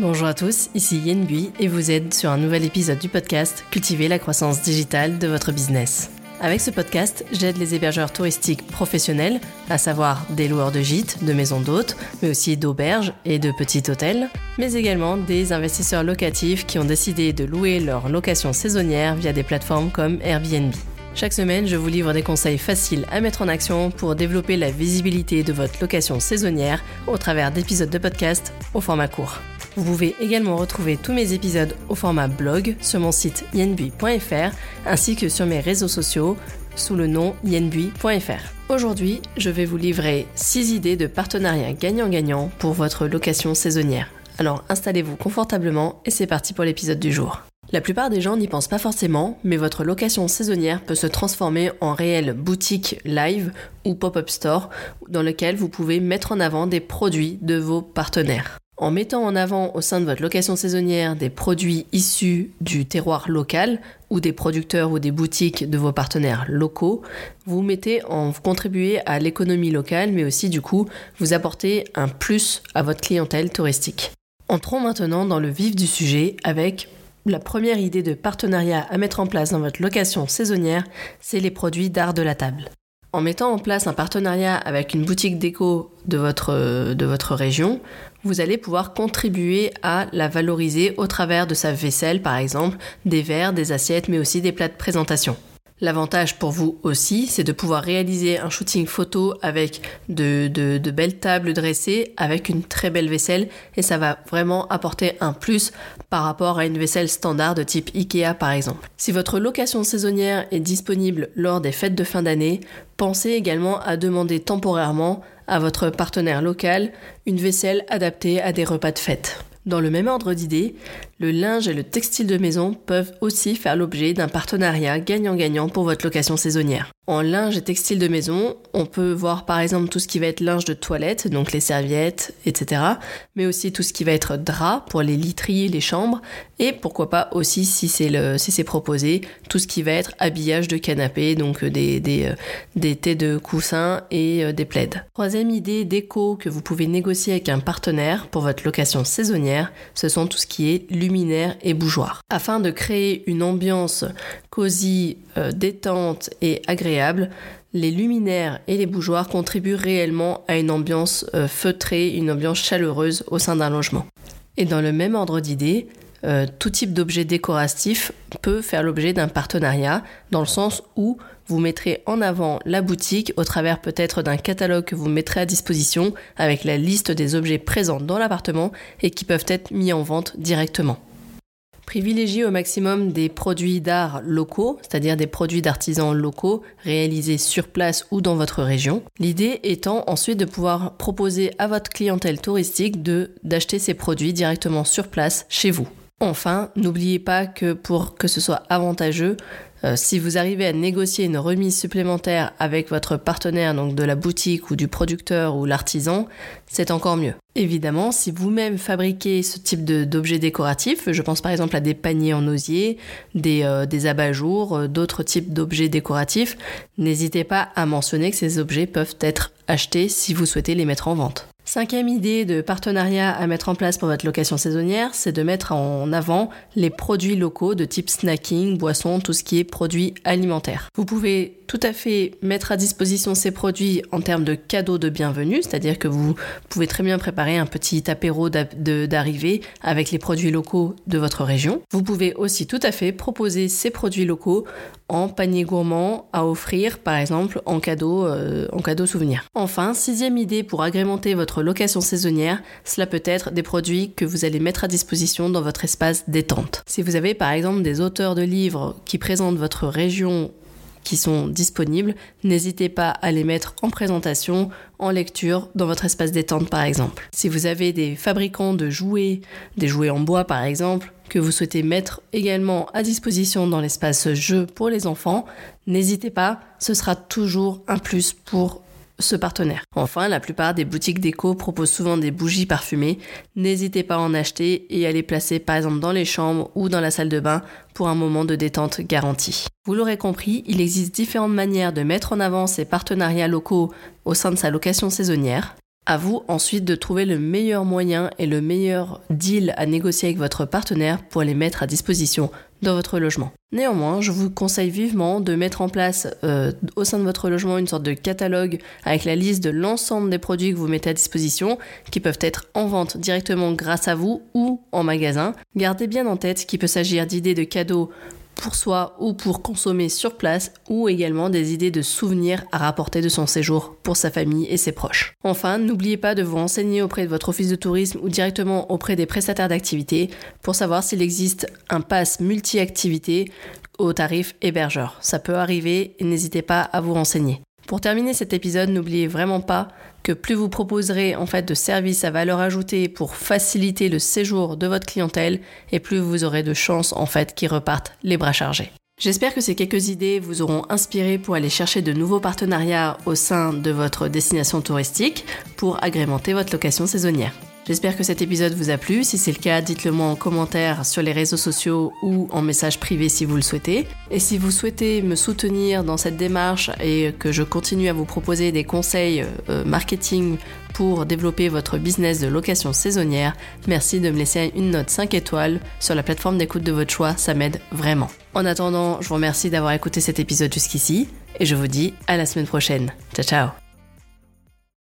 Bonjour à tous, ici Yen Bui et vous êtes sur un nouvel épisode du podcast Cultiver la croissance digitale de votre business. Avec ce podcast, j'aide les hébergeurs touristiques professionnels, à savoir des loueurs de gîtes, de maisons d'hôtes, mais aussi d'auberges et de petits hôtels, mais également des investisseurs locatifs qui ont décidé de louer leur location saisonnière via des plateformes comme Airbnb. Chaque semaine, je vous livre des conseils faciles à mettre en action pour développer la visibilité de votre location saisonnière au travers d'épisodes de podcast au format court. Vous pouvez également retrouver tous mes épisodes au format blog sur mon site yenbui.fr ainsi que sur mes réseaux sociaux sous le nom yenbui.fr. Aujourd'hui, je vais vous livrer 6 idées de partenariat gagnant-gagnant pour votre location saisonnière. Alors installez-vous confortablement et c'est parti pour l'épisode du jour. La plupart des gens n'y pensent pas forcément, mais votre location saisonnière peut se transformer en réelle boutique live ou pop-up store dans lequel vous pouvez mettre en avant des produits de vos partenaires. En mettant en avant au sein de votre location saisonnière des produits issus du terroir local ou des producteurs ou des boutiques de vos partenaires locaux, vous mettez en contribuer à l'économie locale, mais aussi du coup vous apportez un plus à votre clientèle touristique. Entrons maintenant dans le vif du sujet avec la première idée de partenariat à mettre en place dans votre location saisonnière, c'est les produits d'art de la table. En mettant en place un partenariat avec une boutique déco de votre, de votre région, vous allez pouvoir contribuer à la valoriser au travers de sa vaisselle par exemple, des verres, des assiettes, mais aussi des plats de présentation. L'avantage pour vous aussi, c'est de pouvoir réaliser un shooting photo avec de, de, belles tables dressées, avec une très belle vaisselle, et ça va vraiment apporter un plus par rapport à une vaisselle standard de type IKEA par exemple. Si votre location saisonnière est disponible lors des fêtes de fin d'année, pensez également à demander temporairement à votre partenaire local une vaisselle adaptée à des repas de fête. Dans le même ordre d'idées, le linge et le textile de maison peuvent aussi faire l'objet d'un partenariat gagnant-gagnant pour votre location saisonnière. En linge et textile de maison, on peut voir par exemple tout ce qui va être linge de toilette, donc les serviettes, etc. Mais aussi tout ce qui va être drap pour les literies, les chambres. Et pourquoi pas aussi, si c'est proposé, tout ce qui va être habillage de canapé, donc euh, des, des, euh, des thés de coussins et euh, des plaids. Troisième idée déco que vous pouvez négocier avec un partenaire pour votre location saisonnière, ce sont tout ce qui est luminaire et bougeoir. Afin de créer une ambiance cosy, détente et agréable, les luminaires et les bougeoirs contribuent réellement à une ambiance euh, feutrée, une ambiance chaleureuse au sein d'un logement. Et dans le même ordre d'idées, euh, tout type d'objet décoratif peut faire l'objet d'un partenariat, dans le sens où vous mettrez en avant la boutique au travers peut-être d'un catalogue que vous mettrez à disposition avec la liste des objets présents dans l'appartement et qui peuvent être mis en vente directement. Privilégiez au maximum des produits d'art locaux, c'est-à-dire des produits d'artisans locaux réalisés sur place ou dans votre région. L'idée étant ensuite de pouvoir proposer à votre clientèle touristique de d'acheter ces produits directement sur place chez vous. Enfin, n'oubliez pas que pour que ce soit avantageux, euh, si vous arrivez à négocier une remise supplémentaire avec votre partenaire, donc de la boutique ou du producteur ou l'artisan, c'est encore mieux. Évidemment, si vous-même fabriquez ce type d'objets décoratifs, je pense par exemple à des paniers en osier, des, euh, des abat-jours, euh, d'autres types d'objets décoratifs, n'hésitez pas à mentionner que ces objets peuvent être achetés si vous souhaitez les mettre en vente. Cinquième idée de partenariat à mettre en place pour votre location saisonnière, c'est de mettre en avant les produits locaux de type snacking, boissons, tout ce qui est produits alimentaires. Vous pouvez tout à fait mettre à disposition ces produits en termes de cadeaux de bienvenue, c'est-à-dire que vous pouvez très bien préparer un petit apéro d'arrivée avec les produits locaux de votre région. Vous pouvez aussi tout à fait proposer ces produits locaux en panier gourmand à offrir par exemple en cadeau, euh, en cadeau souvenir. Enfin, sixième idée pour agrémenter votre location saisonnière, cela peut être des produits que vous allez mettre à disposition dans votre espace détente. Si vous avez par exemple des auteurs de livres qui présentent votre région qui sont disponibles, n'hésitez pas à les mettre en présentation, en lecture, dans votre espace détente par exemple. Si vous avez des fabricants de jouets, des jouets en bois par exemple, que vous souhaitez mettre également à disposition dans l'espace jeu pour les enfants, n'hésitez pas, ce sera toujours un plus pour ce partenaire. Enfin, la plupart des boutiques déco proposent souvent des bougies parfumées. N'hésitez pas à en acheter et à les placer par exemple dans les chambres ou dans la salle de bain pour un moment de détente garanti. Vous l'aurez compris, il existe différentes manières de mettre en avant ces partenariats locaux au sein de sa location saisonnière. À vous ensuite de trouver le meilleur moyen et le meilleur deal à négocier avec votre partenaire pour les mettre à disposition dans votre logement. Néanmoins, je vous conseille vivement de mettre en place euh, au sein de votre logement une sorte de catalogue avec la liste de l'ensemble des produits que vous mettez à disposition, qui peuvent être en vente directement grâce à vous ou en magasin. Gardez bien en tête qu'il peut s'agir d'idées de cadeaux pour soi ou pour consommer sur place ou également des idées de souvenirs à rapporter de son séjour pour sa famille et ses proches. Enfin, n'oubliez pas de vous renseigner auprès de votre office de tourisme ou directement auprès des prestataires d'activités pour savoir s'il existe un pass multi-activité au tarif hébergeur. Ça peut arriver et n'hésitez pas à vous renseigner. Pour terminer cet épisode, n'oubliez vraiment pas que plus vous proposerez en fait de services à valeur ajoutée pour faciliter le séjour de votre clientèle et plus vous aurez de chances en fait qu'ils repartent les bras chargés. J'espère que ces quelques idées vous auront inspiré pour aller chercher de nouveaux partenariats au sein de votre destination touristique pour agrémenter votre location saisonnière. J'espère que cet épisode vous a plu. Si c'est le cas, dites-le moi en commentaire sur les réseaux sociaux ou en message privé si vous le souhaitez. Et si vous souhaitez me soutenir dans cette démarche et que je continue à vous proposer des conseils euh, marketing pour développer votre business de location saisonnière, merci de me laisser une note 5 étoiles sur la plateforme d'écoute de votre choix, ça m'aide vraiment. En attendant, je vous remercie d'avoir écouté cet épisode jusqu'ici et je vous dis à la semaine prochaine. Ciao ciao